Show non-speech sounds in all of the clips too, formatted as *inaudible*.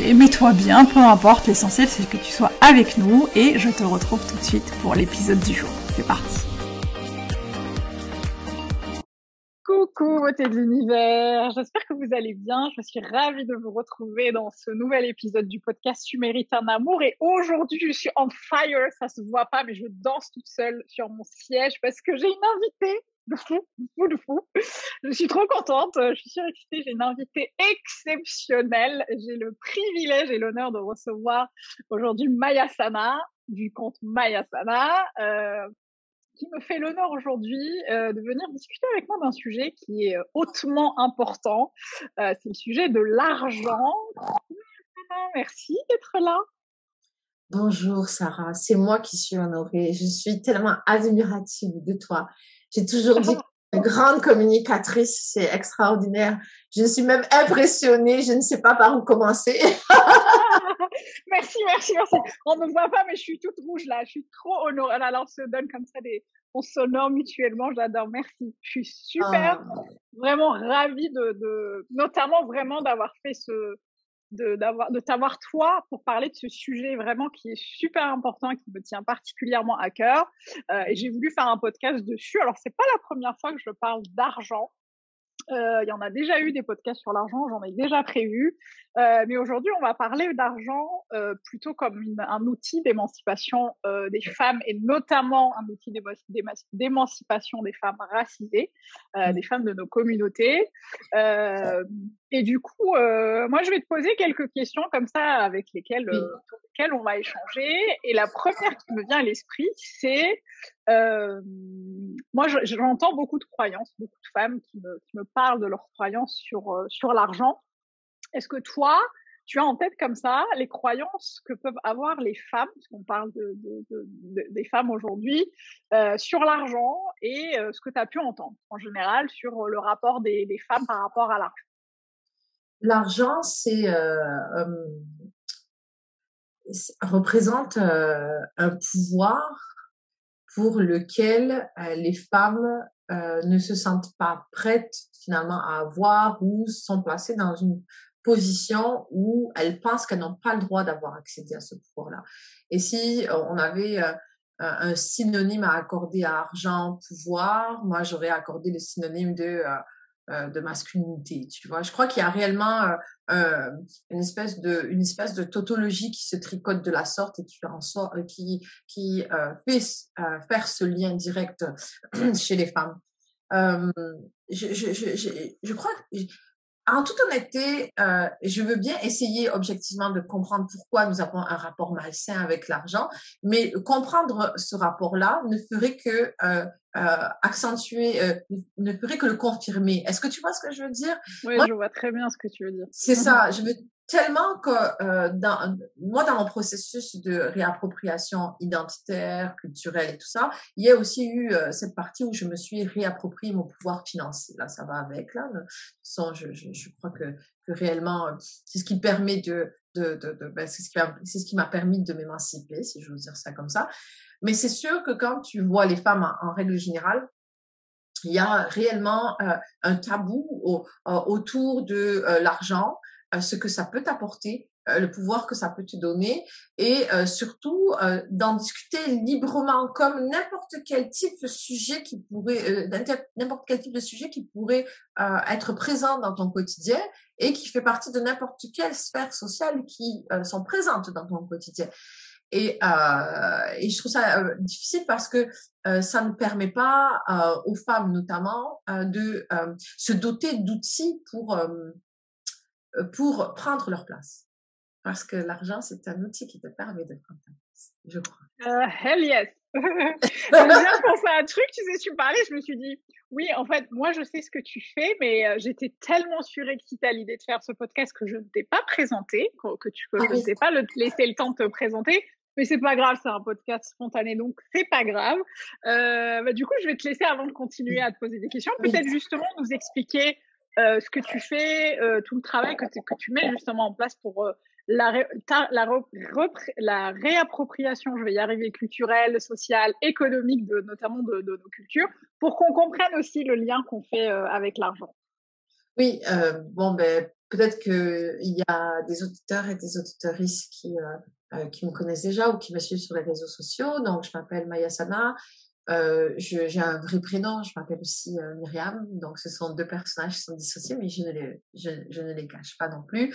mets-toi bien, peu importe, l'essentiel c'est que tu sois avec nous et je te retrouve tout de suite pour l'épisode du jour. C'est parti. Coucou beauté de l'univers, j'espère que vous allez bien, je suis ravie de vous retrouver dans ce nouvel épisode du podcast Tu mérites un amour. Et aujourd'hui je suis en fire, ça se voit pas mais je danse toute seule sur mon siège parce que j'ai une invitée de fou, de fou, de fou. Je suis trop contente. Je suis excitée. J'ai une invitée exceptionnelle. J'ai le privilège et l'honneur de recevoir aujourd'hui Maya Sana du compte Maya Sana, euh, qui me fait l'honneur aujourd'hui euh, de venir discuter avec moi d'un sujet qui est hautement important. Euh, c'est le sujet de l'argent. Merci d'être là. Bonjour Sarah, c'est moi qui suis honorée. Je suis tellement admirative de toi. J'ai toujours dit grande communicatrice, c'est extraordinaire. Je suis même impressionnée, je ne sais pas par où commencer. *laughs* merci, merci, merci. On ne me voit pas, mais je suis toute rouge là. Je suis trop honorée. Alors, on se donne comme ça des, on s'honore mutuellement. J'adore. Merci. Je suis super, ah. vraiment ravie de, de, notamment vraiment d'avoir fait ce, de d'avoir de t'avoir toi pour parler de ce sujet vraiment qui est super important et qui me tient particulièrement à cœur. Euh, et j'ai voulu faire un podcast dessus. Alors c'est pas la première fois que je parle d'argent il y en a déjà eu des podcasts sur l'argent, j'en ai déjà prévu. Euh, mais aujourd'hui, on va parler d'argent euh, plutôt comme une, un outil d'émancipation euh, des femmes et notamment un outil d'émancipation des femmes racisées, euh, mmh. des femmes de nos communautés. Euh, et du coup, moi, je vais te poser quelques questions comme ça avec lesquelles, lesquelles on va échanger. Et la première qui me vient à l'esprit, c'est moi, j'entends beaucoup de croyances, beaucoup de femmes qui me, parlent de leurs croyances sur euh, sur l'argent. Est-ce que toi, tu as en tête comme ça les croyances que peuvent avoir les femmes, parce qu'on parle de, de, de, des femmes aujourd'hui, euh, sur l'argent et euh, ce que tu as pu entendre en général sur le rapport des, femmes par rapport à l'argent? L'argent, c'est représente un pouvoir pour lequel euh, les femmes euh, ne se sentent pas prêtes finalement à avoir ou sont placées dans une position où elles pensent qu'elles n'ont pas le droit d'avoir accédé à ce pouvoir-là. Et si euh, on avait un synonyme à accorder à argent, pouvoir, moi j'aurais accordé le synonyme de euh, de masculinité. Tu vois, je crois qu'il y a réellement euh, euh, une espèce de une espèce de tautologie qui se tricote de la sorte et qui en sort, qui qui fait faire ce lien direct *clears throat* chez les femmes. je, je, je, je, crois en toute honnêteté, euh, je veux bien essayer objectivement de comprendre pourquoi nous avons un rapport malsain avec l'argent, mais comprendre ce rapport-là ne ferait que euh, euh, accentuer, euh, ne ferait que le confirmer. Est-ce que tu vois ce que je veux dire? Oui, je vois très bien ce que tu veux dire. C'est ça. Je veux tellement que euh, dans, moi, dans mon processus de réappropriation identitaire, culturelle et tout ça, il y a aussi eu euh, cette partie où je me suis réapproprié mon pouvoir financier. Là, ça va avec. Là, de toute je, je, je crois que, que réellement, euh, c'est ce qui permet de, de, de, ben, c'est ce qui m'a permis de m'émanciper, si j'ose dire ça comme ça. Mais c'est sûr que quand tu vois les femmes en, règle générale, il y a réellement euh, un tabou au, autour de l'argent, ce que ça peut t'apporter euh, le pouvoir que ça peut te donner et euh, surtout euh, d'en discuter librement comme n'importe quel type de sujet qui pourrait n'importe quel type de sujet qui pourrait être présent dans ton quotidien et qui fait partie de n'importe quelle sphère sociale qui sont présentes dans ton quotidien. Et, et je trouve ça difficile parce que ça ne permet pas aux femmes notamment de se doter d'outils pour pour prendre leur place. Parce que l'argent, c'est un outil qui te permet de prendre ta place, je crois. Uh, hell yes! *laughs* J'ai pensé à un truc, tu sais, tu parlais, je me suis dit, oui, en fait, moi, je sais ce que tu fais, mais euh, j'étais tellement surexcitée à l'idée de faire ce podcast que je ne t'ai pas présenté, que, tu ah ne t'ai pas le, laissé le temps de te présenter. Mais c'est pas grave, c'est un podcast spontané, donc c'est pas grave. Euh, bah, du coup, je vais te laisser avant de continuer à te poser des questions, peut-être justement nous expliquer euh, ce que tu fais, euh, tout le travail que, tu mets justement en place pour euh, la, la, réappropriation, je vais y arriver, culturelle, sociale, économique, notamment de, nos cultures, pour qu'on comprenne aussi le lien qu'on fait avec l'argent. Oui, bon, ben, peut-être qu'il y a des auditeurs et des auditrices qui, qui me connaissent déjà ou qui me suivent sur les réseaux sociaux. Donc, je m'appelle Maya Sana. Euh, j'ai un vrai prénom, je m'appelle aussi euh, Myriam, donc ce sont deux personnages qui sont dissociés, mais je ne les, je, ne les cache pas non plus.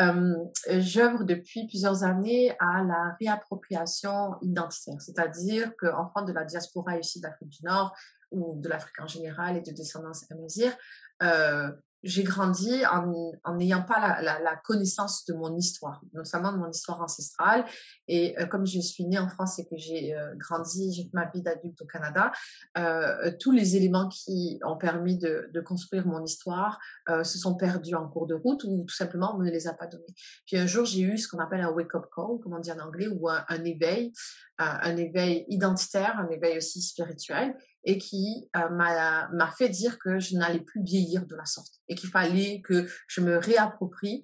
Euh, J'œuvre depuis plusieurs années à la réappropriation identitaire, c'est-à-dire qu'enfant de la diaspora ici d'Afrique du Nord ou de l'Afrique en général et de descendance amazir, euh, j'ai grandi en n'ayant pas la, connaissance de mon histoire, notamment de mon histoire ancestrale. Et euh, comme je suis née en France et que j'ai euh, grandi, j'ai ma vie d'adulte au Canada, euh, tous les éléments qui ont permis de, construire mon histoire se sont perdus en cours de route ou tout simplement on ne les a pas donnés. Puis un jour, j'ai eu ce qu'on appelle un wake-up call, comme on dit en anglais, ou un éveil, un éveil identitaire, un éveil aussi spirituel et qui euh, m'a fait dire que je n'allais plus vieillir de la sorte et qu'il fallait que je me réapproprie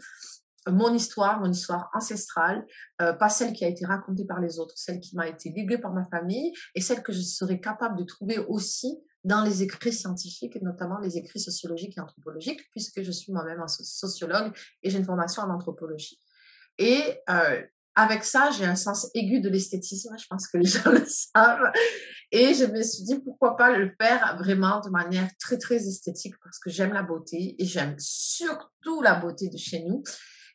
mon histoire, mon histoire ancestrale, euh, pas celle qui a été racontée par les autres, celle qui m'a été léguée par ma famille et celle que je serais capable de trouver aussi dans les écrits scientifiques et notamment les écrits sociologiques et anthropologiques puisque je suis moi-même un sociologue et j'ai une formation en anthropologie. Et euh, avec ça, j'ai un sens aigu de l'esthétisme, je pense que les *laughs* gens le savent. Et je me suis dit, pourquoi pas le faire vraiment de manière très, très esthétique, parce que j'aime la beauté et j'aime surtout la beauté de chez nous.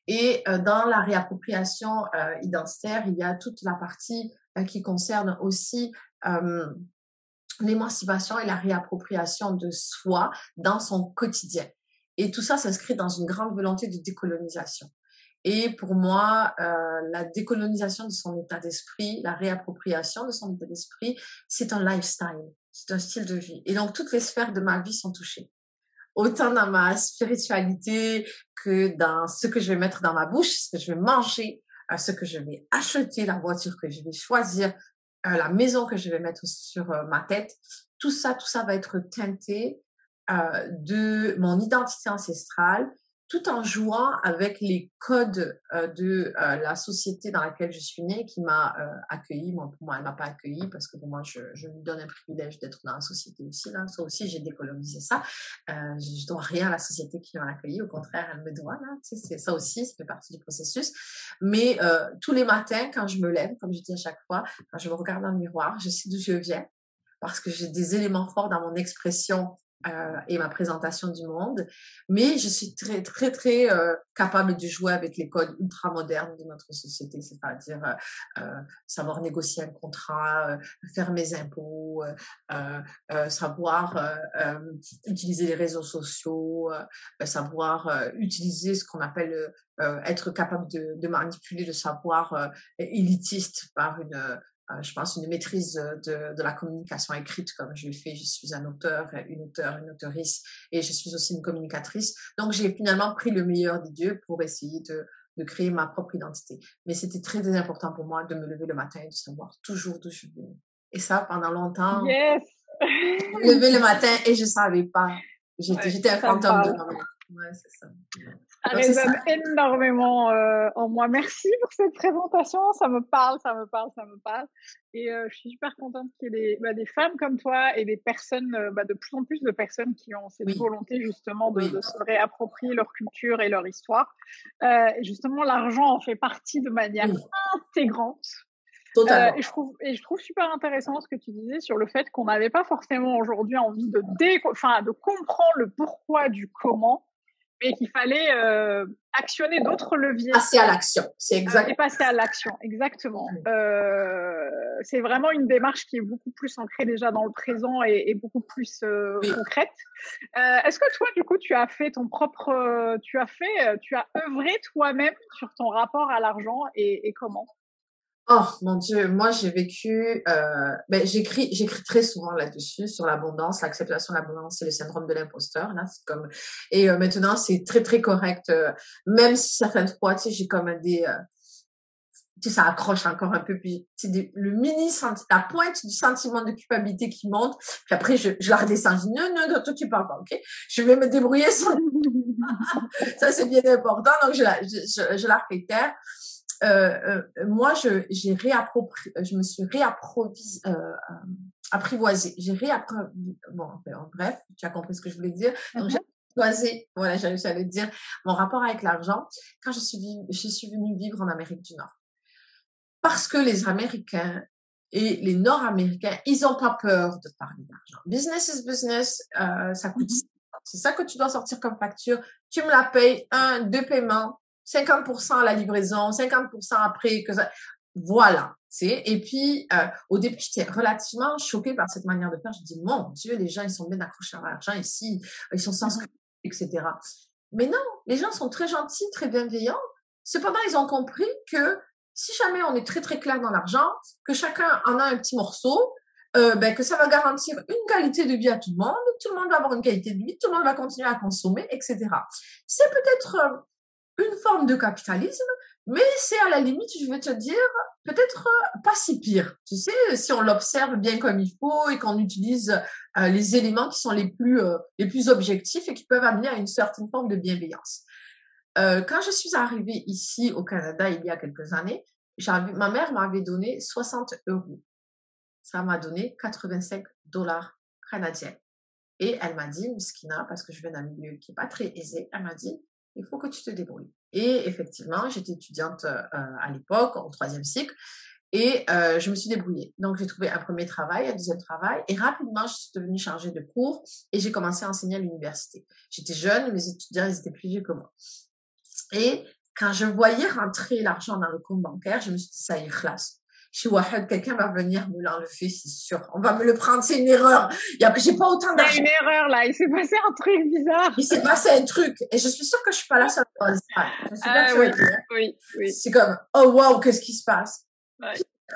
Et euh, dans la réappropriation euh, identitaire, il y a toute la partie euh, qui concerne aussi l'émancipation et la réappropriation de soi dans son quotidien. Et tout ça s'inscrit dans une grande volonté de décolonisation. Et pour moi, euh, la décolonisation de son état d'esprit, la réappropriation de son état d'esprit, c'est un lifestyle, c'est un style de vie. Et donc, toutes les sphères de ma vie sont touchées. Autant dans ma spiritualité que dans ce que je vais mettre dans ma bouche, ce que je vais manger, euh, ce que je vais acheter, la voiture que je vais choisir, euh, la maison que je vais mettre sur euh, ma tête. Tout ça, tout ça va être teinté de mon identité ancestrale tout en jouant avec les codes euh, de euh, la société dans laquelle je suis née, qui m'a euh, accueilli. Moi, pour moi, elle m'a pas accueilli parce que pour moi, je, je me donne un privilège d'être dans la société aussi. Là, ça aussi, j'ai décolonisé ça. Euh, je dois rien à la société qui m'a accueilli. Au contraire, elle me doit. Là, tu sais, c'est ça aussi, ça fait partie du processus. Mais euh, tous les matins, quand je me lève, comme je dis à chaque fois, quand je me regarde dans le miroir, je sais d'où je viens parce que j'ai des éléments forts dans mon expression euh, et ma présentation du monde, mais je suis très très très euh, capable de jouer avec les codes ultra modernes de notre société, c'est-à-dire euh, savoir négocier un contrat, faire mes impôts, savoir utiliser les réseaux sociaux, savoir utiliser ce qu'on appelle être capable de, de, manipuler le savoir élitiste par une euh, je pense, une maîtrise de, de, la communication écrite comme je l'ai fait. Je suis un auteur, une auteure, une auteurice et je suis aussi une communicatrice. Donc, j'ai finalement pris le meilleur des dieux pour essayer de, de créer ma propre identité. Mais c'était très, très important pour moi de me lever le matin et de savoir toujours d'où je venais. Et ça, pendant longtemps, yes. je me levais le matin et je savais pas. J'étais ouais, un fantôme de Ouais, c'est ça. Ça résonne énormément euh, en moi. Merci pour cette présentation. Ça me parle, ça me parle, ça me parle. Et euh, je suis super contente qu'il y ait des, bah, des, femmes comme toi et des personnes, euh, bah, de plus en plus de personnes qui ont cette volonté justement de, de, se réapproprier leur culture et leur histoire. Euh, justement, l'argent en fait partie de manière intégrante. Euh, et, je trouve, et je trouve super intéressant ce que tu disais sur le fait qu'on n'avait pas forcément aujourd'hui envie de, dé, de comprendre le pourquoi du comment, mais qu'il fallait euh, actionner d'autres leviers. Passer à l'action, c'est exact. et passer à l'action, exactement. Euh, c'est vraiment une démarche qui est beaucoup plus ancrée déjà dans le présent et, et beaucoup plus euh, concrète. Euh, Est-ce que toi, du coup, tu as fait ton propre, tu as fait, tu as œuvré toi-même sur ton rapport à l'argent et, et comment? Oh mon Dieu, moi j'ai vécu, euh, ben, j'écris, j'écris très souvent là-dessus sur l'abondance, l'acceptation de l'abondance et le syndrome de l'imposteur. Là, c'est comme et euh, maintenant c'est très très correct, euh, même si certaines fois, tu sais, j'ai comme des, euh, tu sais, ça accroche encore un peu, puis c'est le mini la pointe du sentiment de culpabilité qui monte, puis après je, je la redescends, je dis non non non, toi tu parles pas, ok, je vais me débrouiller sans, *laughs* *laughs* ça c'est bien important, donc je la, je, je, je la taire. Euh, euh, moi, je, j'ai réapproprié, je me suis réapprovisé, euh, euh, apprivoisée. J'ai réapprovisé, bon, en bref, tu as compris ce que je voulais dire. Donc, j'ai apprivoisé, voilà, à le dire, mon rapport avec l'argent quand je suis, je suis venue vivre en Amérique du Nord. Parce que les Américains et les Nord-Américains, ils n'ont pas peur de parler d'argent. Business is business, euh, ça coûte. Mm-hmm. C'est ça que tu dois sortir comme facture. Tu me la payes, un, deux paiements, 50% à la livraison, 50% après que ça... Voilà. Et puis, euh, au début, j'étais relativement choquée par cette manière de faire. Je dis, mon Dieu, les gens, ils sont bien accrochés à l'argent ici, ils sont sans scrupules, etc. Mais non, les gens sont très gentils, très bienveillants. Cependant, ils ont compris que si jamais on est très, très clair dans l'argent, que chacun en a un petit morceau, euh, ben, que ça va garantir une qualité de vie à tout le monde, tout le monde va avoir une qualité de vie, tout le monde va continuer à consommer, etc. C'est peut-être euh, une forme de capitalisme, mais c'est à la limite, je vais te dire, peut-être euh, pas si pire. Tu sais, si on l'observe bien comme il faut et qu'on utilise euh, les éléments qui sont les plus euh, les plus objectifs et qui peuvent amener à une certaine forme de bienveillance. quand je suis arrivée ici au Canada il y a quelques années, ma mère m'avait donné 60 euros. Ça m'a donné 85 dollars canadiens. Et elle m'a dit, Miskina, parce que je viens d'un milieu qui est pas très aisé, elle m'a dit, il faut que tu te débrouilles. Et effectivement, j'étais étudiante euh, à l'époque, au troisième cycle, et euh, je me suis débrouillée. Donc, j'ai trouvé un premier travail, un deuxième travail, et rapidement, je suis devenue chargée de cours et j'ai commencé à enseigner à l'université. J'étais jeune, mes étudiants, ils étaient plus vieux que moi. Et quand je voyais rentrer l'argent dans le compte bancaire, je me suis dit, ça y est, classe chez Wahad, quelqu'un va venir me l'enlever, c'est sûr. On va me le prendre, c'est une erreur. J'ai pas autant d'argent. A une erreur là, il s'est passé un truc bizarre. Il s'est passé un truc. Et je suis sûre que je suis pas là seule ah, oui, oui, oui. C'est comme, oh wow, qu'est-ce qui se passe?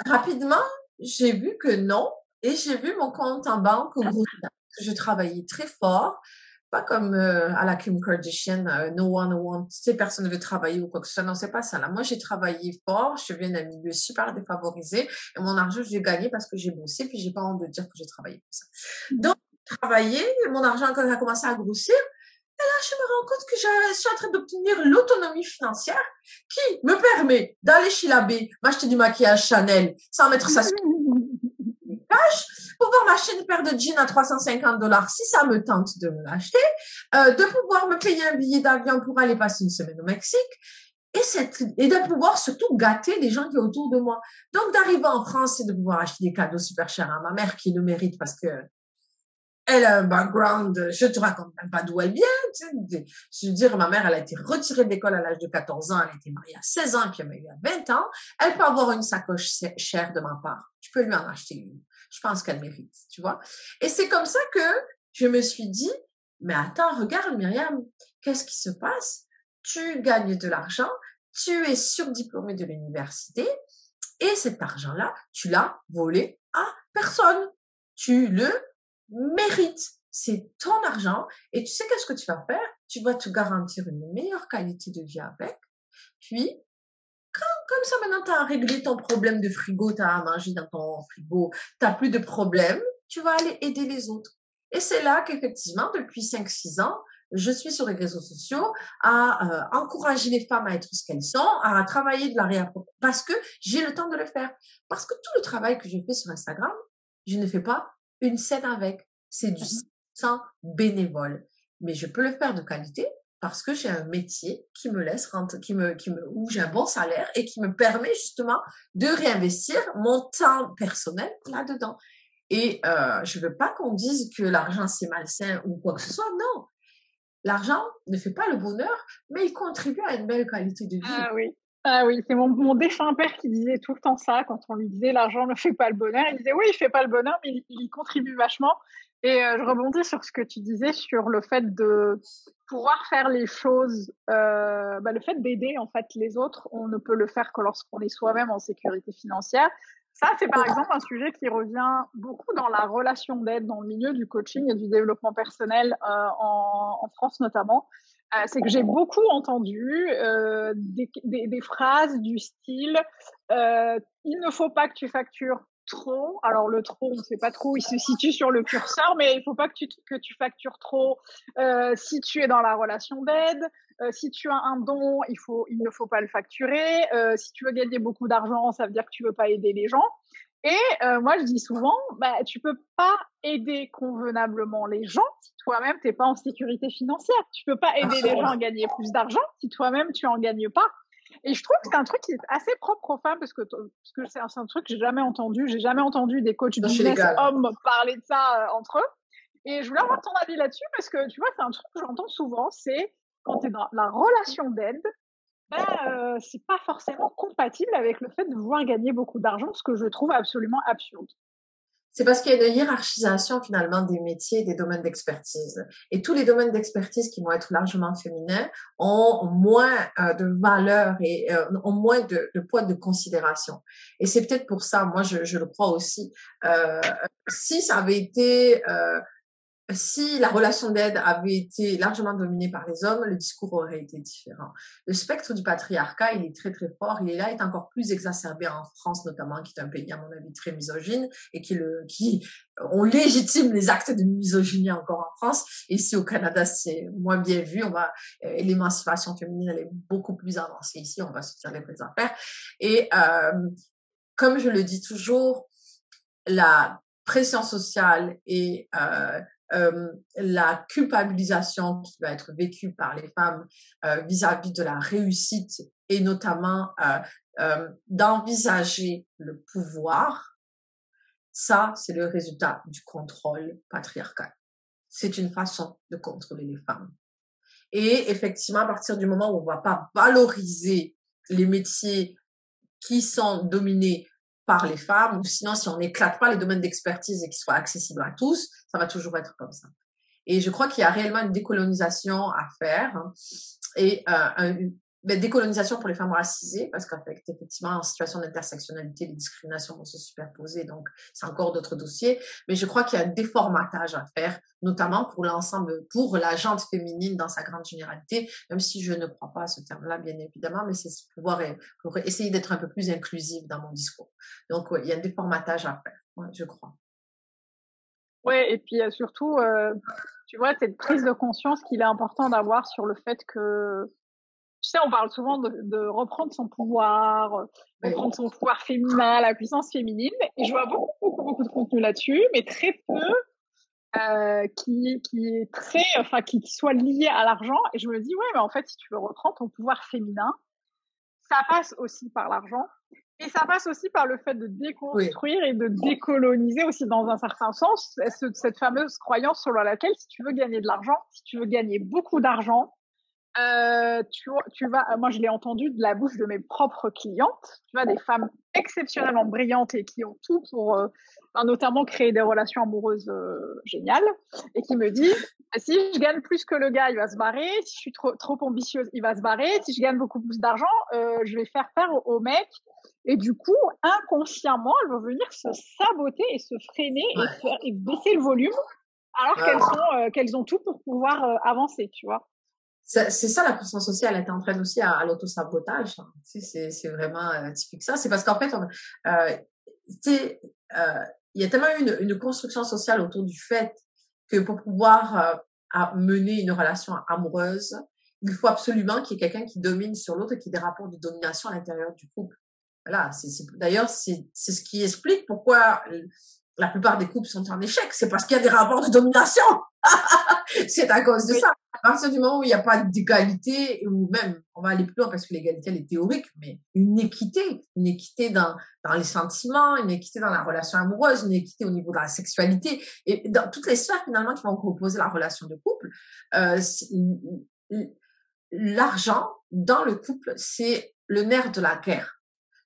rapidement, j'ai vu que non. Et j'ai vu mon compte en banque au groupe. Je travaillais très fort pas comme euh, à la Kim Kardashian, euh, no one want, tu sais, personne ne veut travailler ou quoi que ce soit. Non, c'est pas ça. Là, moi, j'ai travaillé fort. Je viens d'un milieu super défavorisé et mon argent, je l'ai gagné parce que j'ai bossé puis j'ai pas honte de dire que j'ai travaillé pour ça. Donc, travailler, mon argent quand a commencé à grossir, et là, je me rends compte que je suis en train d'obtenir l'autonomie financière qui me permet d'aller chez l'abbé, m'acheter du maquillage Chanel sans mettre ça sur pouvoir m'acheter une paire de jeans à 350 dollars si ça me tente de me l'acheter, euh, de pouvoir me payer un billet d'avion pour aller passer une semaine au Mexique et, cette, et de pouvoir surtout gâter les gens qui sont autour de moi. Donc d'arriver en France et de pouvoir acheter des cadeaux super chers à ma mère qui le mérite parce que elle a un background, je te raconte même pas d'où elle vient. Je veux dire, ma mère, elle a été retirée de l'école à l'âge de 14 ans, elle a été mariée à 16 ans, puis elle m'a eu à 20 ans. Elle peut avoir une sacoche chère de ma part. Je peux lui en acheter une je pense qu'elle mérite, tu vois. Et c'est comme ça que je me suis dit, mais attends, regarde Myriam, qu'est-ce qui se passe? Tu gagnes de l'argent, tu es surdiplômée de l'université, et cet argent-là, tu l'as volé à personne. Tu le mérites. C'est ton argent. Et tu sais qu'est-ce que tu vas faire? Tu vas te garantir une meilleure qualité de vie avec. Puis, comme ça, maintenant, tu as réglé ton problème de frigo, tu as à manger dans ton frigo, tu n'as plus de problème, tu vas aller aider les autres. Et c'est là qu'effectivement, depuis 5-6 ans, je suis sur les réseaux sociaux à encourager les femmes à être ce qu'elles sont, à travailler de la réappropriation, parce que j'ai le temps de le faire. Parce que tout le travail que je fais sur Instagram, je ne fais pas une scène avec. C'est du mmh sang bénévole. Mais je peux le faire de qualité parce que j'ai un métier qui me laisse qui me, qui me, où j'ai un bon salaire et qui me permet justement de réinvestir mon temps personnel là-dedans. Et euh, je veux pas qu'on dise que l'argent c'est malsain ou quoi que ce soit. Non, l'argent ne fait pas le bonheur, mais il contribue à une belle qualité de vie. Ah oui. Ah oui, c'est mon, mon défunt père qui disait tout le temps ça quand on lui disait l'argent ne fait pas le bonheur. Il disait oui, il fait pas le bonheur, mais il, il contribue vachement. Et euh, je rebondis sur ce que tu disais sur le fait de pouvoir faire les choses, euh, bah, le fait d'aider en fait les autres, on ne peut le faire que lorsqu'on est soi-même en sécurité financière. Ça, c'est par exemple un sujet qui revient beaucoup dans la relation d'aide dans le milieu du coaching et du développement personnel euh, en, en, France notamment. Euh, c'est que j'ai beaucoup entendu euh, des, des, des, phrases du style euh, il ne faut pas que tu factures trop. Alors le trop, on ne sait pas trop, il se situe sur le curseur, mais il faut pas que tu, que tu factures trop euh, si tu es dans la relation d'aide. Euh, si tu as un don, il, faut, il ne faut pas le facturer. Euh, si tu veux gagner beaucoup d'argent, ça veut dire que tu veux pas aider les gens. Et moi, je dis souvent, bah, tu peux pas aider convenablement les gens si toi-même t'es pas en sécurité financière. Tu peux pas aider les gens à gagner plus d'argent si toi-même tu en gagnes pas. Et je trouve que c'est un truc qui est assez propre aux femmes parce que parce que c'est un, truc que j'ai jamais entendu. J'ai jamais entendu des coachs business hommes parler de ça euh, entre eux. Et je voulais avoir ton avis là-dessus parce que tu vois, c'est un truc que j'entends souvent, c'est quand tu es dans la relation d'aide, ben, euh, c'est pas forcément compatible avec le fait de vouloir gagner beaucoup d'argent, ce que je trouve absolument absurde. C'est parce qu'il y a une hiérarchisation finalement des métiers et des domaines d'expertise. Et tous les domaines d'expertise qui vont être largement féminins ont moins euh, de valeur et euh, ont moins de, de, poids de considération. Et c'est peut-être pour ça, moi je, je le crois aussi, euh, si ça avait été euh, si la relation d'aide avait été largement dominée par les hommes, le discours aurait été différent. Le spectre du patriarcat, il est très très fort. Il est là, est encore plus exacerbé en France notamment, qui est un pays à mon avis très misogyne et qui le qui on légitime les actes de misogynie encore en France. Ici au Canada, c'est moins bien vu. On va euh, l'émancipation féminine, elle est beaucoup plus avancée ici. On va se faire les vraies affaires. Et euh, comme je le dis toujours, la pression sociale et euh, euh, la culpabilisation qui va être vécue par les femmes euh, vis-à-vis de la réussite et notamment euh, d'envisager le pouvoir, ça, c'est le résultat du contrôle patriarcal. C'est une façon de contrôler les femmes. Et effectivement, à partir du moment où on va pas valoriser les métiers qui sont dominés par les femmes, ou sinon si on n'éclate pas les domaines d'expertise et qu'ils soient accessibles à tous, ça va toujours être comme ça. Et je crois qu'il y a réellement une décolonisation à faire hein, et euh, une, ben, décolonisation pour les femmes racisées parce qu'effectivement en situation d'intersectionnalité les discriminations vont se superposer donc c'est encore d'autres dossiers. Mais je crois qu'il y a un déformatage à faire notamment pour l'ensemble pour la gente féminine dans sa grande généralité même si je ne crois pas à ce terme-là bien évidemment mais c'est pouvoir pour essayer d'être un peu plus inclusive dans mon discours. Donc il y a un déformatage à faire je crois. Ouais, et puis surtout, euh, tu vois, cette prise de conscience qu'il est important d'avoir sur le fait que, sais, on parle souvent de, de reprendre son pouvoir, reprendre son pouvoir féminin, la puissance féminine, et je vois beaucoup, beaucoup, beaucoup de contenu là-dessus, mais très peu euh, qui, qui est très, enfin, qui, qui soit lié à l'argent. Et je me dis, ouais, mais en fait, si tu veux reprendre ton pouvoir féminin, ça passe aussi par l'argent. Et ça passe aussi par le fait de déconstruire oui. et de décoloniser aussi dans un certain sens cette fameuse croyance selon laquelle si tu veux gagner de l'argent, si tu veux gagner beaucoup d'argent, euh, tu, tu vas, moi je l'ai entendu de la bouche de mes propres clientes, tu vois, des femmes exceptionnellement brillantes et qui ont tout pour euh, notamment créer des relations amoureuses euh, géniales et qui me dit si je gagne plus que le gars, il va se barrer, si je suis trop, trop ambitieuse, il va se barrer, si je gagne beaucoup plus d'argent, euh, je vais faire faire au, au mec et du coup, inconsciemment, elles vont venir se saboter et se freiner et, faire, et baisser le volume alors ouais. qu'elles sont euh, qu'elles ont tout pour pouvoir euh, avancer, tu vois. C'est ça la pression sociale, elle t'entraîne aussi à, à l'autosabotage. Hein. Tu c'est vraiment euh, typique ça. C'est parce qu'en fait, euh, tu euh, il y a tellement une, une construction sociale autour du fait que pour pouvoir à mener une relation amoureuse, il faut absolument qu'il y ait quelqu'un qui domine sur l'autre et qu'il y ait des rapports de domination à l'intérieur du couple. Voilà, c'est, d'ailleurs, c'est, c'est ce qui explique pourquoi la plupart des couples sont en échec. C'est parce qu'il y a des rapports de domination. *laughs* c'est à cause de ça. À partir du moment où il n'y a pas d'égalité, ou même, on va aller plus loin parce que l'égalité, elle est théorique, mais une équité, une équité dans, dans les sentiments, une équité dans la relation amoureuse, une équité au niveau de la sexualité, et dans toutes les sphères finalement qui vont composer la relation de couple, euh, l'argent dans le couple, c'est le nerf de la guerre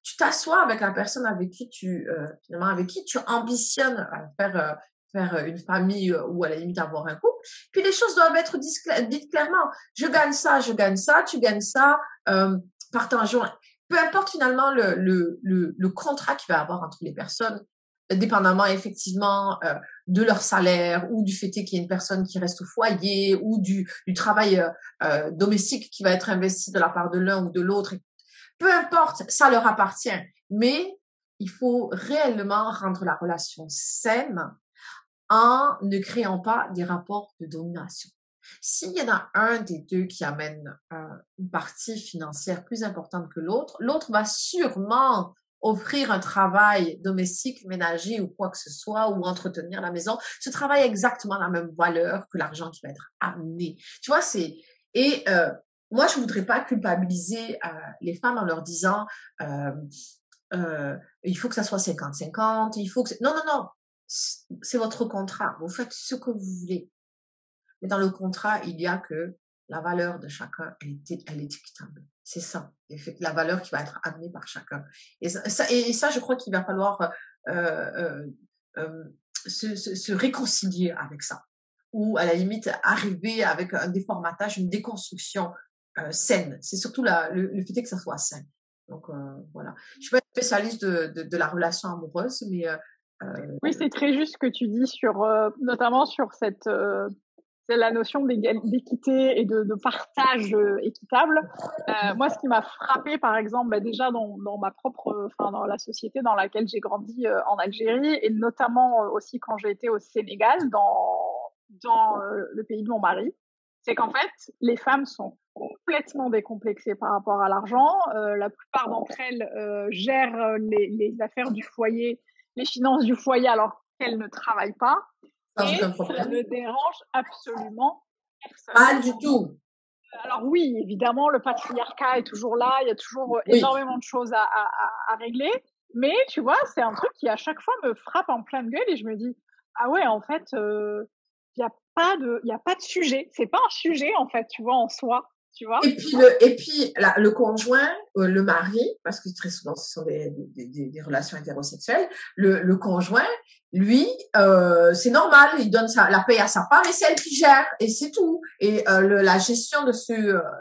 tu t'assois avec la personne avec qui tu euh, finalement avec qui tu ambitionnes à faire euh, faire une famille euh, ou à la limite avoir un couple. Puis les choses doivent être dites clairement. Je gagne ça, je gagne ça, tu gagnes ça, euh, partageons. Peu importe finalement le, le, le, le contrat qu'il va y avoir entre les personnes, dépendamment effectivement euh, de leur salaire ou du fait qu'il y ait une personne qui reste au foyer ou du, du travail euh, domestique qui va être investi de la part de l'un ou de l'autre, peu importe, ça leur appartient. Mais il faut réellement rendre la relation saine en ne créant pas des rapports de domination. S'il y en a un des deux qui amène euh, une partie financière plus importante que l'autre, l'autre va sûrement offrir un travail domestique, ménager ou quoi que ce soit, ou entretenir la maison. Ce travail a exactement la même valeur que l'argent qui va être amené. Tu vois, c'est... Et euh, moi, je voudrais pas culpabiliser euh, les femmes en leur disant euh, euh, il faut que ça soit 50-50, il faut que non non non, c'est votre contrat, vous faites ce que vous voulez. Mais dans le contrat, il y a que la valeur de chacun, elle est, elle est équitable. C'est ça, la valeur qui va être amenée par chacun. Et ça, je crois qu'il va falloir se, réconcilier avec ça. Ou à la limite, arriver avec un déformatage, une déconstruction euh, saine. C'est surtout la, le, le, fait que ça soit sain. Donc euh, voilà. Je suis pas spécialiste de, de, de, la relation amoureuse, mais euh, euh oui, c'est très juste ce que tu dis sur, euh, notamment sur cette c'est la notion d'équité et de, de partage équitable. Euh, moi, ce qui m'a frappé, par exemple, bah déjà dans, dans, ma propre, enfin dans la société dans laquelle j'ai grandi euh, en Algérie, et notamment aussi quand j'ai été au Sénégal, dans dans euh, le pays de mon mari, c'est qu'en fait, les femmes sont complètement décomplexées par rapport à l'argent. Euh, la plupart d'entre elles euh, gèrent les, les, affaires du foyer, les finances du foyer alors qu'elles ne travaillent pas. et ça ne dérange absolument personne. Pas du tout. Alors oui, évidemment, le patriarcat est toujours là, il y a toujours oui. énormément de choses à, à, à, régler. Mais tu vois, c'est un truc qui à chaque fois me frappe en pleine gueule et je me dis, ah ouais, en fait, euh, il y a pas de, il y a pas de sujet. C'est pas un sujet en fait, tu vois, en soi. Tu vois et puis le et puis la, le conjoint euh, le mari parce que très souvent ce sont des, des, des, des relations hétérosexuelles le, le conjoint lui euh, c'est normal il donne sa, la paye à sa femme et c'est elle qui gère et c'est tout et euh, le, la gestion de ce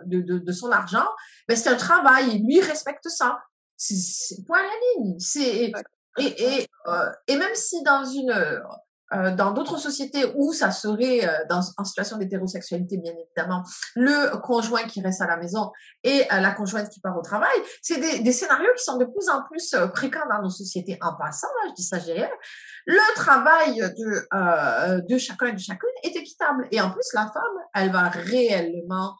de, de, de son argent ben c'est un travail et lui respecte ça c'est point à la ligne c'est et et, euh, et même si dans une dans d'autres sociétés où ça serait euh, dans, en situation d'hétérosexualité, bien évidemment, le conjoint qui reste à la maison et euh, la conjointe qui part au travail, c'est des, des, scénarios qui sont de plus en plus fréquents dans nos sociétés. En passant, là, je dis ça j'ai le travail de, de chacun et de chacune est équitable. Et en plus, la femme, elle va réellement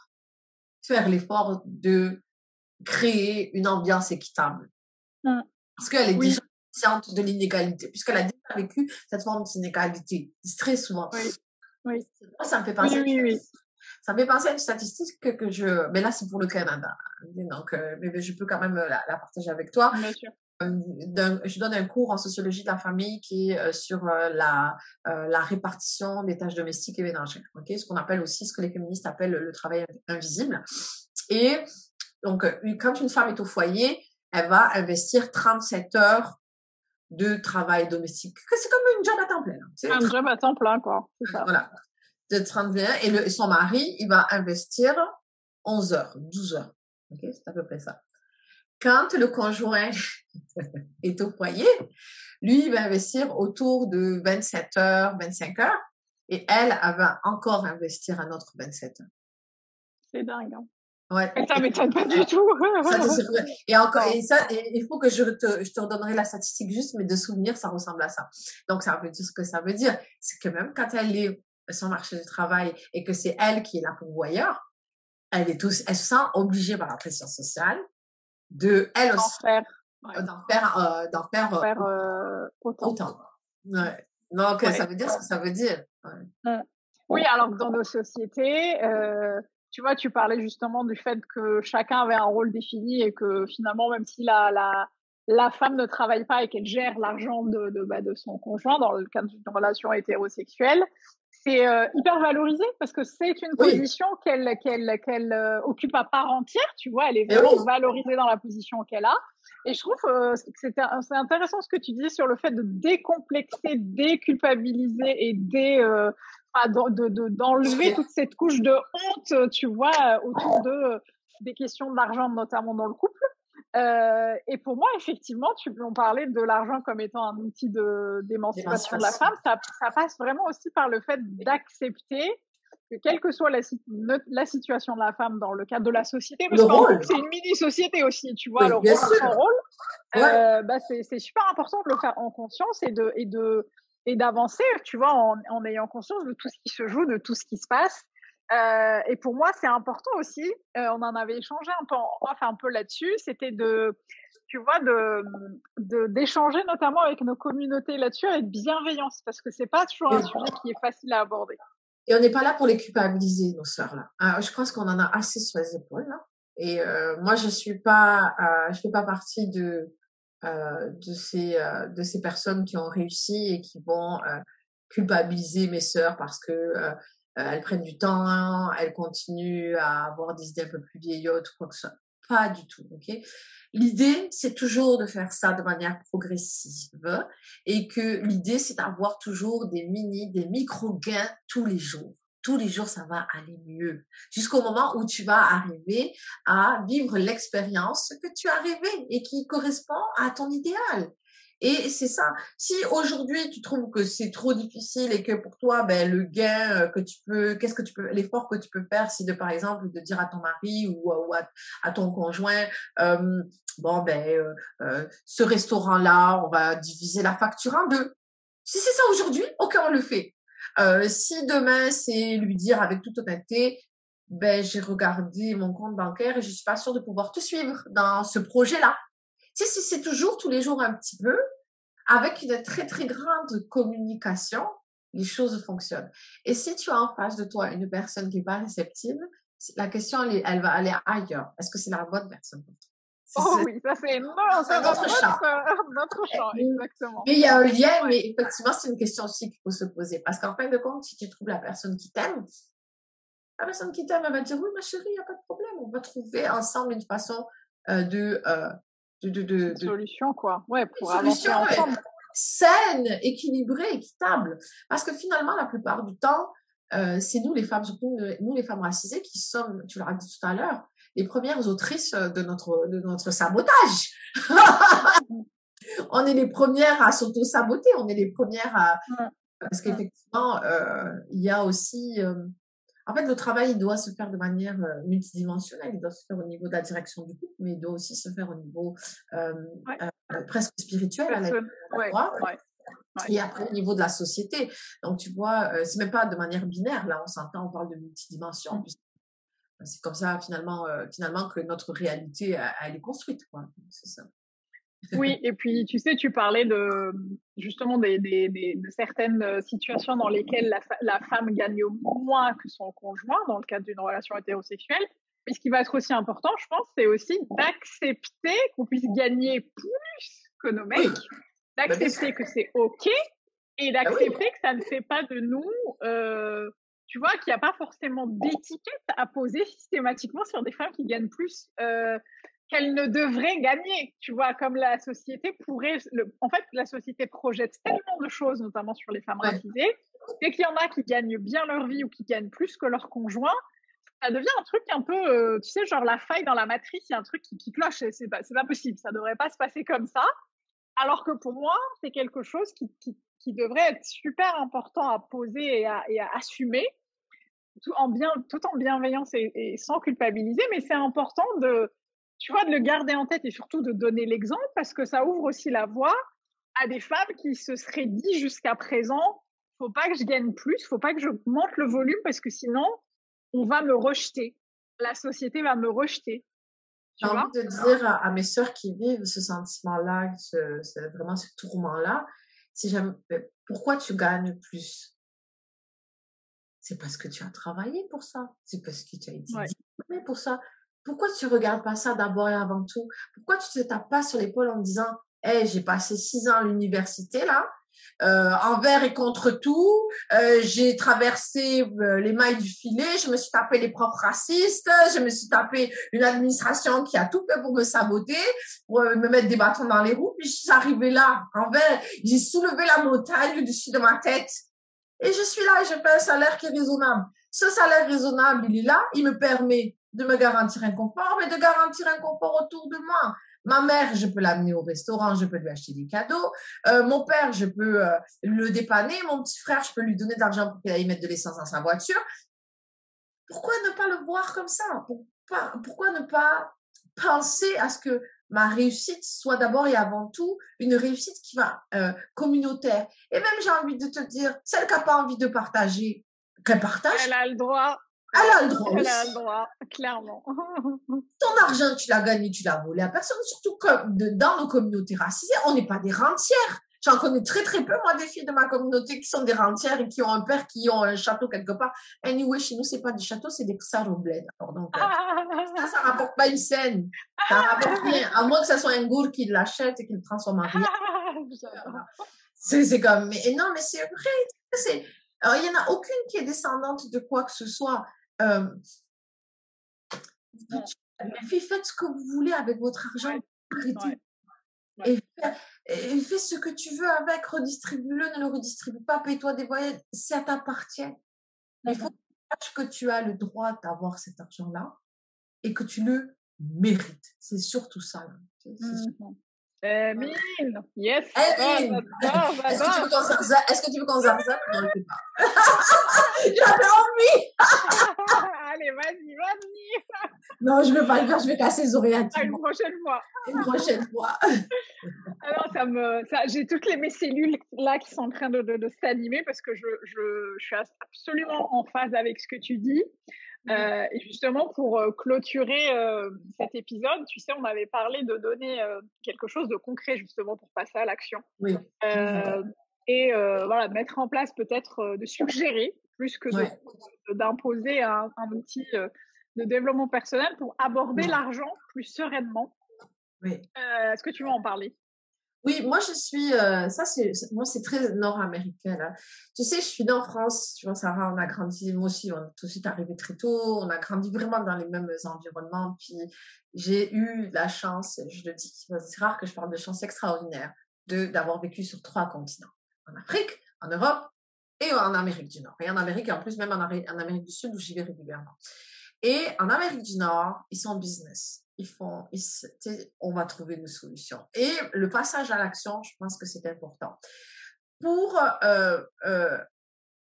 faire l'effort de créer une ambiance équitable. Mmh. Parce qu'elle est oui. déjà consciente de l'inégalité, puisqu'elle a déjà vécu cette forme d'inégalité très souvent. Oui. oui. Ça me fait penser. Oui. Ça me fait penser à une statistique que, que je. Mais là, c'est pour le Canada. Donc, euh, mais je peux quand même la, la partager avec toi. Bien sûr. Euh, je donne un cours en sociologie de la famille qui est euh, sur euh, la, euh, la répartition des tâches domestiques et ménagères. Okay ce qu'on appelle aussi, ce que les féministes appellent le travail invisible. Et donc, quand une femme est au foyer, elle va investir 37 heures de travail domestique. C'est comme une job à temps plein. C'est un job à temps plein, quoi. Ça. Voilà. De 31. Et, le, son mari, il va investir 11 heures, 12 heures. OK? C'est à peu près ça. Quand le conjoint *laughs* est au foyer, lui, il va investir autour de 27 heures, 25 heures. Et elle, elle va encore investir un autre 27 heures. C'est dingue. Hein? Ouais. Ça m'étonne pas du tout. ça, et encore, et ça, il faut que je te, je te redonnerai la statistique juste, mais de souvenir, ça ressemble à ça. Donc, ça veut dire ce que ça veut dire. C'est que même quand elle est son marché du travail et que c'est elle qui est la pourvoyeur, elle est tous, elle se sent obligée par la pression sociale de, elle aussi, faire, d'en faire, euh, d'en faire, faire euh, autant. autant. Ouais. Donc, ça veut dire ce que ça veut dire. Mmh. Oui, alors que dans nos sociétés, euh, tu vois, tu parlais justement du fait que chacun avait un rôle défini et que finalement, même si la, la, la femme ne travaille pas et qu'elle gère l'argent de, de, bah, de son conjoint dans le cadre d'une relation hétérosexuelle, c'est euh, hyper valorisé parce que c'est une position qu'elle qu'elle qu'elle euh, occupe à part entière, tu vois, elle est vraiment valorisée dans la position qu'elle a. Et je trouve euh, que c'est intéressant ce que tu dis sur le fait de décomplexer, déculpabiliser et dé, d'enlever de, de, toute cette couche de honte, tu vois, autour de des questions d'argent, notamment dans le couple. Euh, et pour moi, effectivement, tu peux en parler de l'argent comme étant un outil de d'émancipation de la femme. Ça, ça, passe vraiment aussi par le fait d'accepter que quelle que soit la, la, situation de la femme dans le cadre de la société, parce que c'est une mini-société aussi, tu vois, le rôle, son rôle, euh, bah c'est super important de le faire en conscience et de et de et d'avancer, tu vois, en, en ayant conscience de tout ce qui se joue, de tout ce qui se passe. Euh, et pour moi, c'est important aussi. Euh, on en avait échangé un peu, enfin un peu là-dessus. C'était de, tu vois, de d'échanger notamment avec nos communautés là-dessus avec bienveillance, parce que c'est pas toujours un sujet qui est facile à aborder. Et on n'est pas là pour les culpabiliser, nos sœurs là. Ah, je pense qu'on en a assez sur les épaules là. Et euh, moi, je suis pas, je fais pas partie de de ces de ces personnes qui ont réussi et qui vont culpabiliser mes sœurs parce que elles prennent du temps, elles continuent à avoir des idées un peu plus vieillottes ou quoi que ce soit. Pas du tout, ok? L'idée, c'est toujours de faire ça de manière progressive et que l'idée, c'est d'avoir toujours des mini, des micro-gains tous les jours. Tous les jours, ça va aller mieux. Jusqu'au moment où tu vas arriver à vivre l'expérience que tu as rêvé et qui correspond à ton idéal. Et c'est ça. Si aujourd'hui tu trouves que c'est trop difficile et que pour toi, ben le gain euh, que tu peux, qu'est-ce que tu peux, l'effort que tu peux faire, c'est de par exemple de dire à ton mari ou, à, ton conjoint, bon ben euh, euh, ce restaurant-là, on va diviser la facture en deux. Si c'est ça aujourd'hui, ok, on le fait. Si demain c'est lui dire avec toute honnêteté, ben j'ai regardé mon compte bancaire et je suis pas sûre de pouvoir te suivre dans ce projet-là. Si, si c'est toujours tous les jours un petit peu, avec une très très grande communication, les choses fonctionnent. Et si tu as en face de toi une personne qui n'est pas réceptive, la question elle, elle, va aller ailleurs. Est-ce que c'est la bonne personne pour toi? Oh oui, ça c'est *laughs* notre, champ. *laughs* notre champ, exactement. Mais il y a un lien, mais effectivement, c'est une question aussi qu'il faut se poser. Parce qu'en fin de compte, si tu trouves la personne qui t'aime, la personne qui t'aime, elle va dire, oui, ma chérie, il n'y a pas de problème. On va trouver ensemble une façon euh, de, euh, de, de, solution quoi. Ouais pour avancer ensemble. Saine équilibrée équitable. Parce que finalement la plupart du temps euh, c'est nous les femmes surtout nous les femmes racisées qui sommes tu l'as dit tout à l'heure les premières autrices de notre de notre sabotage. *laughs* On est les premières à s'auto-saboter. On est les premières à parce qu'effectivement euh, il y a aussi euh, en fait, le travail, il doit se faire de manière euh, multidimensionnelle. Il doit se faire au niveau de la direction du couple, mais il doit aussi se faire au niveau euh, euh, presque spirituel à la, ouais, Et après, au niveau de la société. Donc, tu vois, euh, c'est même pas de manière binaire. Là, on s'entend, on parle de multidimension. Mmh. C'est comme ça, finalement, finalement, que notre réalité, elle est construite. C'est ça. Oui, et puis tu sais, tu parlais de justement des, des, des de certaines euh, situations dans lesquelles la, la, femme gagne moins que son conjoint dans le cadre d'une relation hétérosexuelle. Mais ce qui va être aussi important, je pense, c'est aussi d'accepter qu'on puisse gagner plus que nos mecs, d'accepter que c'est OK et bah d'accepter que ça ne fait pas de nous, euh, tu vois, qu'il n'y a pas forcément d'étiquette à poser systématiquement sur des femmes qui gagnent plus. Euh, qu'elle ne devrait gagner. Tu vois, comme la société pourrait. Le, en fait, la société projette tellement de choses, notamment sur les femmes racisées. Dès qu'il y en a qui gagnent bien leur vie ou qui gagnent plus que leur conjoint, ça devient un truc un peu, euh, tu sais, genre la faille dans la matrice, il y a un truc qui, qui cloche. C'est pas, c'est pas possible. Ça devrait pas se passer comme ça. Alors que pour moi, c'est quelque chose qui, qui, qui, devrait être super important à poser et à, et à assumer, tout en bien, tout en bienveillance et, et sans culpabiliser. Mais c'est important de tu vois, de le garder en tête et surtout de donner l'exemple parce que ça ouvre aussi la voie à des femmes qui se seraient dit jusqu'à présent, faut pas que je gagne plus, faut pas que je monte le volume parce que sinon, on va me rejeter. La société va me rejeter. J'ai envie de dire à, mes sœurs qui vivent ce sentiment-là, ce, vraiment ce tourment-là, si pourquoi tu gagnes plus? C'est parce que tu as travaillé pour ça. C'est parce que tu as été diplômé pour ça. Pourquoi tu regardes pas ça d'abord et avant tout? Pourquoi tu te tapes pas sur l'épaule en disant, hey, j'ai passé six ans à l'université là, euh, envers et contre tout. Euh, j'ai traversé euh, les mailles du filet, je me suis tapé les profs racistes, je me suis tapé une administration qui a tout fait pour me saboter, pour me mettre des bâtons dans les roues. Puis je suis arrivée là, envers, j'ai soulevé la montagne au-dessus de ma tête. Et je suis là et je paie un salaire qui est raisonnable. Ce salaire raisonnable, il est là, il me permet de me garantir un confort, mais de garantir un confort autour de moi. Ma mère, je peux l'amener au restaurant, je peux lui acheter des cadeaux. Euh, mon père, je peux euh, le dépanner. Mon petit frère, je peux lui donner de l'argent pour qu'il aille mettre de l'essence dans sa voiture. Pourquoi ne pas le voir comme ça? Pourquoi, ne pas penser à ce que ma réussite soit d'abord et avant tout une réussite qui va euh, communautaire? Et même j'ai envie de te dire, celle qui n'a pas envie de partager, qu'elle partage. Elle a le droit. Elle a le droit. Elle a le droit, clairement. *laughs* Ton argent, tu l'as gagné, tu l'as volé à personne. Surtout que dans nos communautés racisées, on n'est pas des rentières. J'en connais très très peu, moi, des filles de ma communauté qui sont des rentières et qui ont un père qui ont un château quelque part. Anyway, chez nous, c'est pas des châteaux, c'est des bled. donc, euh, ça, ça rapporte pas une scène. Ça rapporte rien. À moins que ce soit un gour qui l'achète et qui le transforme en rien. c'est comme, mais non, mais c'est vrai. Alors, il y en a aucune qui est descendante de quoi que ce soit. Euh, faites ce que vous voulez avec votre argent. Et, fais, ce que tu veux avec, redistribue-le, ne le redistribue pas, paye-toi des voyages, ça t'appartient. Il faut que tu as le droit d'avoir cet argent-là et que tu le mérites. C'est surtout ça. Emile, yes. Emile, *laughs* est-ce que tu veux qu'on ça? Est-ce que tu veux qu'on pas. *laughs* J'avais envie. *laughs* Allez, vas-y, vas-y. Non, je ne veux pas le faire. Je vais casser les oreilles à Une prochaine fois. Une prochaine fois. *laughs* Alors, ça me, ça, j'ai toutes les, mes cellules là qui sont en train de, de, de s'animer parce que je, je, je suis absolument en phase avec ce que tu dis. Euh, et justement, pour euh, clôturer euh, cet épisode, tu sais, on avait parlé de donner quelque chose de concret justement pour passer à l'action. Oui. Et voilà, mettre en place peut-être de suggérer plus que d'imposer un, un, outil de développement personnel pour aborder l'argent plus sereinement. Oui. Est-ce que tu veux en parler? Oui, moi je suis, euh, ça c'est, moi c'est très nord-américain. Tu sais, je suis née en France, tu vois Sarah, on a grandi, moi aussi, on est tout de suite arrivé très tôt, on a grandi vraiment dans les mêmes environnements, puis j'ai eu la chance, je le dis, c'est rare que je parle de chance extraordinaire, de d'avoir vécu sur trois continents, en Afrique, en Europe et en Amérique du Nord. Et en Amérique, et en plus même en, en Amérique du Sud où j'y vais régulièrement. Et en Amérique du Nord, ils sont en business ils font, on va trouver une solution. Et le passage à l'action, je pense que c'est important. Pour euh, euh,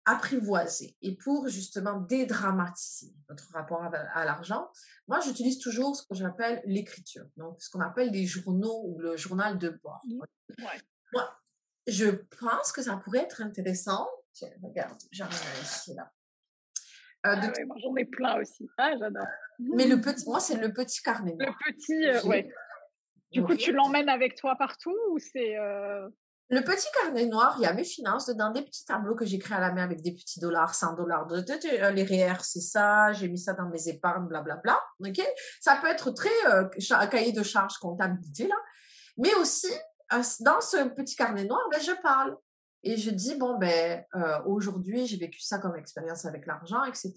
apprivoiser et pour justement dédramatiser notre rapport à, l'argent, moi j'utilise toujours ce que j'appelle l'écriture, donc ce qu'on appelle les journaux ou le journal de bord. Mmh. Moi, je pense que ça pourrait être intéressant. Tiens, regarde, j'en ai ici là. Euh, ah j'en ai plein aussi. Ah, j'adore. Mais le petit, moi, c'est le petit carnet Le petit, euh, ouais. Du coup, tu l'emmènes avec toi partout ou c'est. Euh le petit carnet noir, il y a mes finances dedans, des petits tableaux que j'ai créés à la main avec des petits dollars, 100 dollars. De, de, les REER, c'est ça, j'ai mis ça dans mes épargnes, blablabla. ok? Ça peut être très euh, cahier de charge comptabilité, là. Mais aussi, dans ce petit carnet noir, ben, je parle. Et je dis, bon, ben, aujourd'hui, j'ai vécu ça comme expérience avec l'argent, etc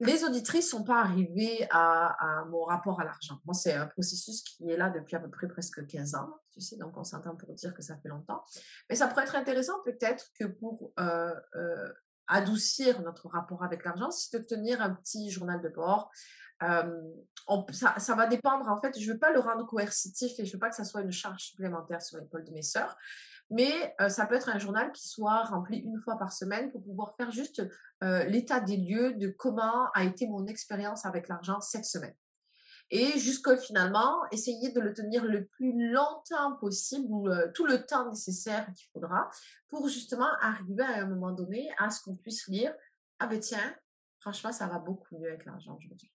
les auditrices sont pas arrivées à, mon rapport à l'argent. Moi, c'est un processus qui est là depuis à peu près presque 15 ans, tu sais, donc on s'entend pour dire que ça fait longtemps. Mais ça pourrait être intéressant peut-être que pour euh, euh, adoucir notre rapport avec l'argent, c'est de tenir un petit journal de bord. Euh, ça, ça, va dépendre, en fait, je veux pas le rendre coercitif et je veux pas que ça soit une charge supplémentaire sur l'épaule de mes sœurs mais euh, ça peut être un journal qui soit rempli une fois par semaine pour pouvoir faire juste euh, l'état des lieux de comment a été mon expérience avec l'argent cette semaine. et jusqu'à finalement essayer de le tenir le plus longtemps possible ou tout le temps nécessaire qu'il faudra pour justement arriver à un moment donné à ce qu'on puisse lire ah ben tiens franchement ça va beaucoup mieux avec l'argent aujourd'hui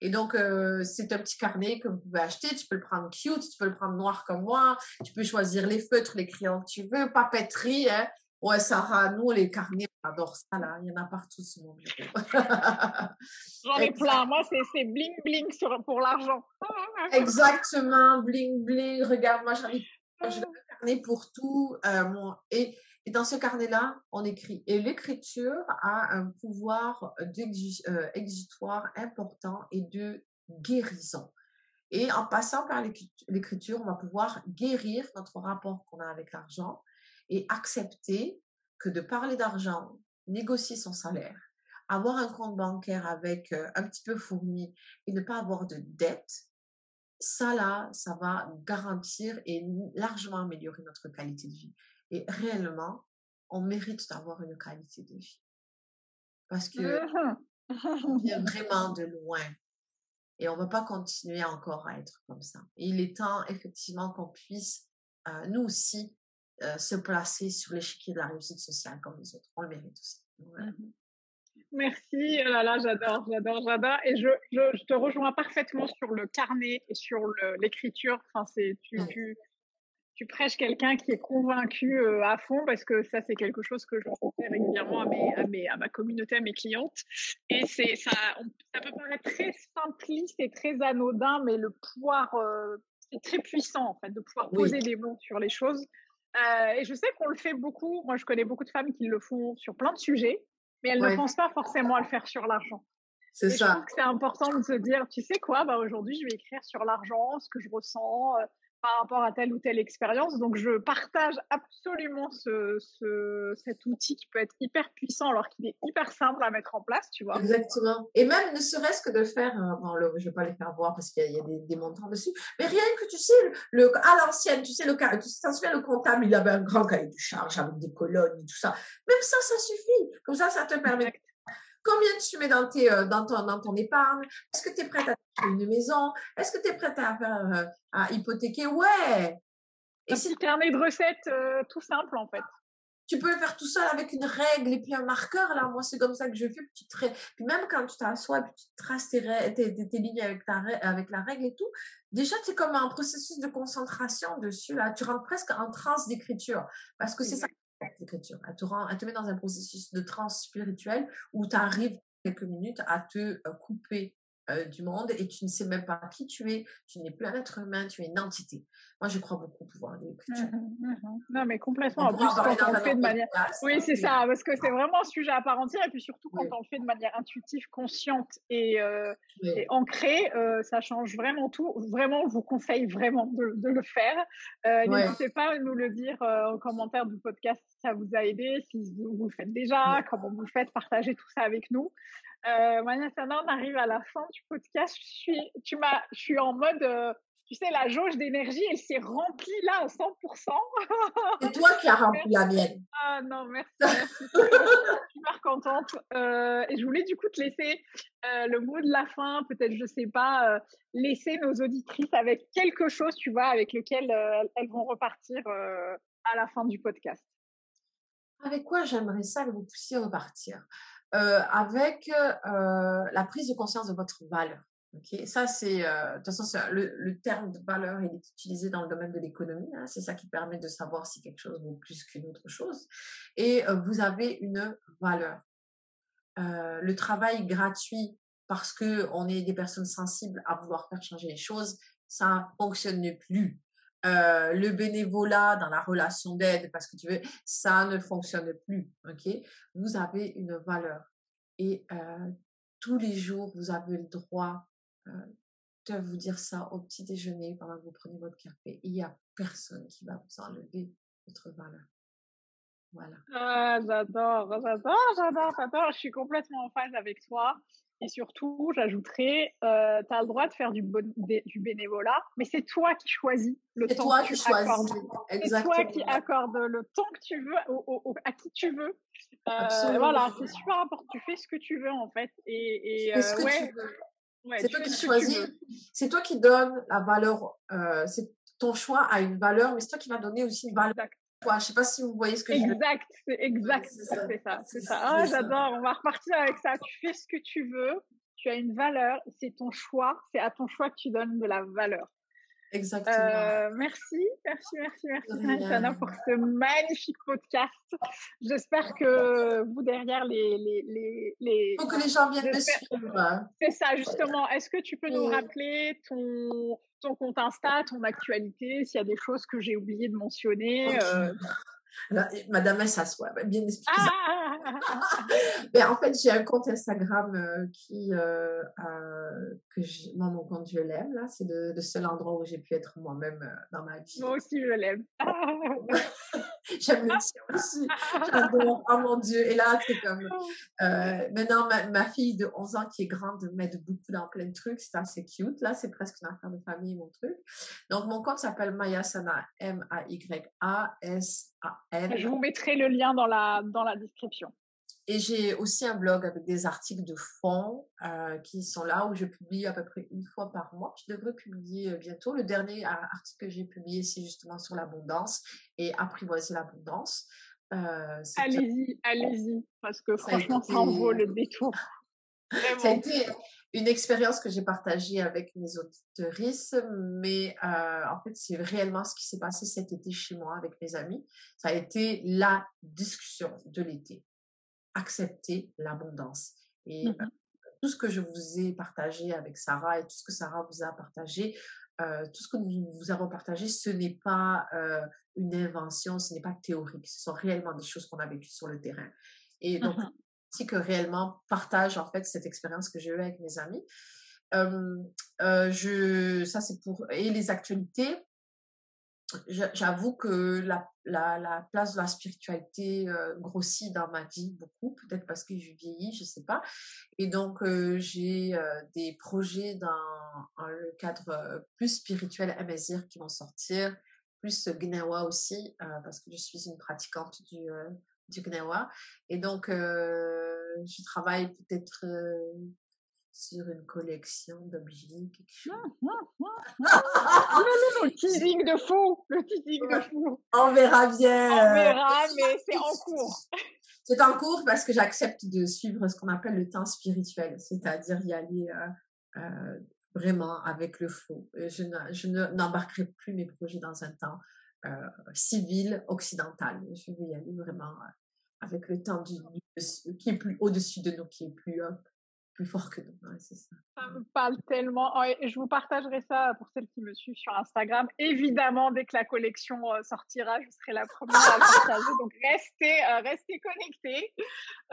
et donc, euh, c'est un petit carnet que vous pouvez acheter. Tu peux le prendre cute, tu peux le prendre noir comme moi. Tu peux choisir les feutres, les crayons que tu veux. Papeterie, hein. Ouais, Sarah, nous, les carnets, on adore ça, là. Il y en a partout sur mon bureau. *laughs* J'en ai plein. Moi, c'est bling bling pour l'argent. *laughs* Exactement, bling bling. Regarde, moi, j'arrive. J'ai un carnet pour tout. Euh, et, et, dans ce carnet-là, on écrit. Et l'écriture a un pouvoir euh, important et de guérison. Et en passant par l'écriture, on va pouvoir guérir notre rapport qu'on a avec l'argent et accepter que de parler d'argent, négocier son salaire, avoir un compte bancaire avec euh, un petit peu fourni et ne pas avoir de dette, ça là, ça va garantir et largement améliorer notre qualité de vie. Et réellement, on mérite d'avoir une qualité de vie. Parce que on vient *laughs* vraiment de loin. Et on ne va pas continuer encore à être comme ça. Et il est temps, effectivement, qu'on puisse, euh, nous aussi, euh, se placer sur l'échiquier de la réussite sociale comme les autres. On le mérite aussi. Mmh Merci, oh là là, j'adore, j'adore, j'adore. Et je, je, te rejoins parfaitement sur le carnet et sur l'écriture. Enfin, c'est tu, mmh. tu, tu, prêches quelqu'un qui est convaincu euh, à fond parce que ça, c'est quelque chose que je fais régulièrement à, mes, à, mes, à ma communauté, à mes clientes. Et c'est ça, ça peut paraître très simpliste et très anodin, mais le pouvoir, euh, c'est très puissant en fait, de pouvoir poser des mots sur les choses. Euh, et je sais qu'on le fait beaucoup. Moi, je connais beaucoup de femmes qui le font sur plein de sujets, mais elles ne pensent pas forcément à le faire sur l'argent. C'est ça. Je trouve que c'est important de se dire, tu sais quoi, bah aujourd'hui, je vais écrire sur l'argent, ce que je ressens, euh, par rapport à telle ou telle expérience. Donc, je partage absolument ce, ce, cet outil qui peut être hyper puissant alors qu'il est hyper simple à mettre en place, tu vois. Exactement. Et même ne serait-ce que de faire, euh, bon, le, je ne vais pas les faire voir parce qu'il y a, des, des, montants dessus, mais rien que tu sais, le, à l'ancienne, tu sais, le, tu sais, le comptable, il avait un grand cahier de charge avec des colonnes et tout ça. Même ça, ça suffit. Comme ça, ça te permet Combien tu mets dans, tes, euh, dans, ton, dans ton épargne? Est-ce que tu es prête à une maison Est-ce que tu es prête à, faire, euh, à hypothéquer? Ouais Et si carnet de recettes euh, tout simple en fait. Tu peux le faire tout seul avec une règle et puis un marqueur. Là, moi, c'est comme ça que je fais. Puis, puis même quand tu t'assois et tu traces tes, tes, tes, lignes avec, ta, avec la règle et tout, déjà, c'est comme un processus de concentration dessus. Là. Tu rentres presque en transe d'écriture. Parce que c'est ça l'écriture. Elle te, rend, elle te met dans un processus de transe spirituelle où tu arrives quelques minutes à te euh, couper euh, du monde et tu ne sais même pas qui tu es, tu n'es plus un être humain, tu es une entité. Moi, je crois beaucoup au pouvoir de l'écriture. Mmh mmh non, mais complètement. En plus, quand on le fait de manière. Oui, c'est ça, parce que c'est vraiment un sujet à part entière et puis surtout quand on le fait de manière intuitive, consciente et, euh, et ancrée, euh, ça change vraiment tout. Vraiment, je vous conseille vraiment de, de le faire. N'hésitez pas à nous le dire en commentaire du podcast si ça vous a aidé, si vous, le faites déjà, comment vous le faites, partagez tout ça avec nous. Euh, Mania on arrive à la fin du podcast. Je suis, tu m'as, je suis en mode, euh, tu sais, la jauge d'énergie, elle s'est remplie là à 100%. *laughs* C'est toi qui as rempli la mienne. Ah non, merci, merci. je suis super contente. Euh, et je voulais du coup te laisser euh, le mot de la fin, peut-être, je sais pas, laisser nos auditrices avec quelque chose, tu vois, avec lequel elles vont repartir à la fin du podcast. Avec quoi j'aimerais ça que vous puissiez repartir? Euh, avec euh, la prise de conscience de votre valeur. Okay ça, c'est, euh, le, terme de valeur, il est utilisé dans le domaine de l'économie. Hein, c'est ça qui permet de savoir si quelque chose vaut plus qu'une autre chose. Et vous avez une valeur. le travail gratuit, parce que on est des personnes sensibles à vouloir faire changer les choses, ça fonctionne plus. Euh, le bénévolat dans la relation d'aide, parce que tu veux, ça ne fonctionne plus. Ok, vous avez une valeur et euh, tous les jours vous avez le droit euh, de vous dire ça au petit déjeuner pendant que vous prenez votre café. Il n'y a personne qui va vous enlever votre valeur. Voilà. Ah, j'adore, j'adore, j'adore, j'adore. Je suis complètement en phase avec toi. Et surtout, j'ajouterais, euh, tu as le droit de faire du, du bénévolat, mais c'est toi qui choisis le temps toi que tu accordes. C'est toi qui accordes le temps que tu veux à qui tu veux. Euh, voilà, c'est super important. Tu fais ce que tu veux en fait. Et, et euh, ouais, c'est toi qui choisis, c'est toi qui donnes la valeur, euh, c'est ton choix a une valeur, mais c'est toi qui vas donner aussi une valeur. Je ne sais pas si vous voyez ce que exact, je veux dire. Exact, c'est ça, c'est ça. Ah, j'adore, on va repartir avec ça. Tu fais ce que tu veux, tu as une valeur, c'est ton choix, c'est à ton choix que tu donnes de la valeur. Exactement. Euh, merci, merci, merci, merci, Sana, pour ce magnifique podcast. J'espère que vous, derrière les. les, les, les Faut que les gens viennent me suivre. C'est ça, justement. Est-ce que tu peux nous rappeler ton, ton compte Insta, ton actualité, s'il y a des choses que j'ai oublié de mentionner euh... *laughs* Madame, elle s'assoit, bien expliqué. Ah, *laughs* ben, en fait, j'ai un compte Instagram euh, qui, euh, que moi, mon compte, je l'aime. Là, c'est le, le, seul endroit où j'ai pu être moi-même dans ma vie. Moi aussi, je l'aime. *laughs* J'aime le tien aussi. J'adore. Oh mon Dieu. Et là, c'est comme. *laughs* Euh, maintenant, ma, ma, fille de 11 ans qui est grande m'aide beaucoup dans plein de trucs. C'est assez cute. Là, c'est presque une affaire de famille, mon truc. Donc, mon compte s'appelle Mayasana. M-A-Y-A-S-A-N. Je vous mettrai le lien dans la, dans la description. Et j'ai aussi un blog avec des articles de fond euh, qui sont là où je publie à peu près une fois par mois. Je devrais publier euh, bientôt. Le dernier article que j'ai publié, c'est justement sur l'abondance et apprivoiser l'abondance. Euh, allez-y, allez-y, parce que franchement, ça en vaut le détour. *laughs* Ça a été une expérience que j'ai partagée avec mes auditeuristes, mais euh, en fait, c'est réellement ce qui s'est passé cet été chez moi avec mes amis. Ça a été la discussion de l'été accepter l'abondance. Et mmh tout ce que je vous ai partagé avec Sarah et tout ce que Sarah vous a partagé, euh, tout ce que nous vous avons partagé, ce n'est pas euh, une invention, ce n'est pas théorique, ce sont réellement des choses qu'on a vécues sur le terrain. Et donc, mmh si que réellement partage en fait cette expérience que j'ai eue avec mes amis. Euh, je, ça c'est pour et les actualités j'avoue que la, la, la, place de la spiritualité euh, grossit dans ma vie beaucoup, peut-être parce que je vieillis, je sais pas. Et donc, euh, j'ai euh, des projets dans le cadre plus spirituel à qui vont sortir, plus Gnawa aussi, parce que je suis une pratiquante du, du Gnawa. Et donc, je travaille peut-être sur une collection d'objets, quelque chose. non, non, non, *laughs* le teasing de fou, le teasing de fou. On verra bien. On verra, *laughs* mais c'est en cours. C'est en cours parce que j'accepte de suivre ce qu'on appelle le temps spirituel, c'est-à-dire y aller euh, euh, vraiment avec le flot. Je, je n'embarquerai plus mes projets dans un temps euh, civil occidental. Je vais y aller vraiment avec le temps du, qui est plus au-dessus de nous, qui est plus plus fort que nous. c'est ça. ça me parle tellement. Je vous partagerai ça pour celles qui me suivent sur Instagram. Évidemment, dès que la collection euh, sortira, je serai la première à le partager. Donc, restez, euh, restez connectés.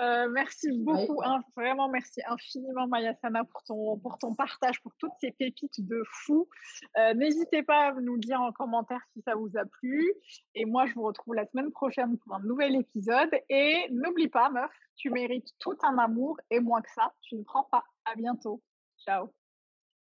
Euh, merci beaucoup. Hein, vraiment, merci infiniment, Mayasana, pour ton, pour ton partage, pour toutes ces pépites de fou. N'hésitez pas à nous dire en commentaire si ça vous a plu. Et moi, je vous retrouve la semaine prochaine pour un nouvel épisode. Et n'oublie pas, meuf, tu mérites tout un amour et moins que ça, tu ne prends pas. À bientôt. Ciao.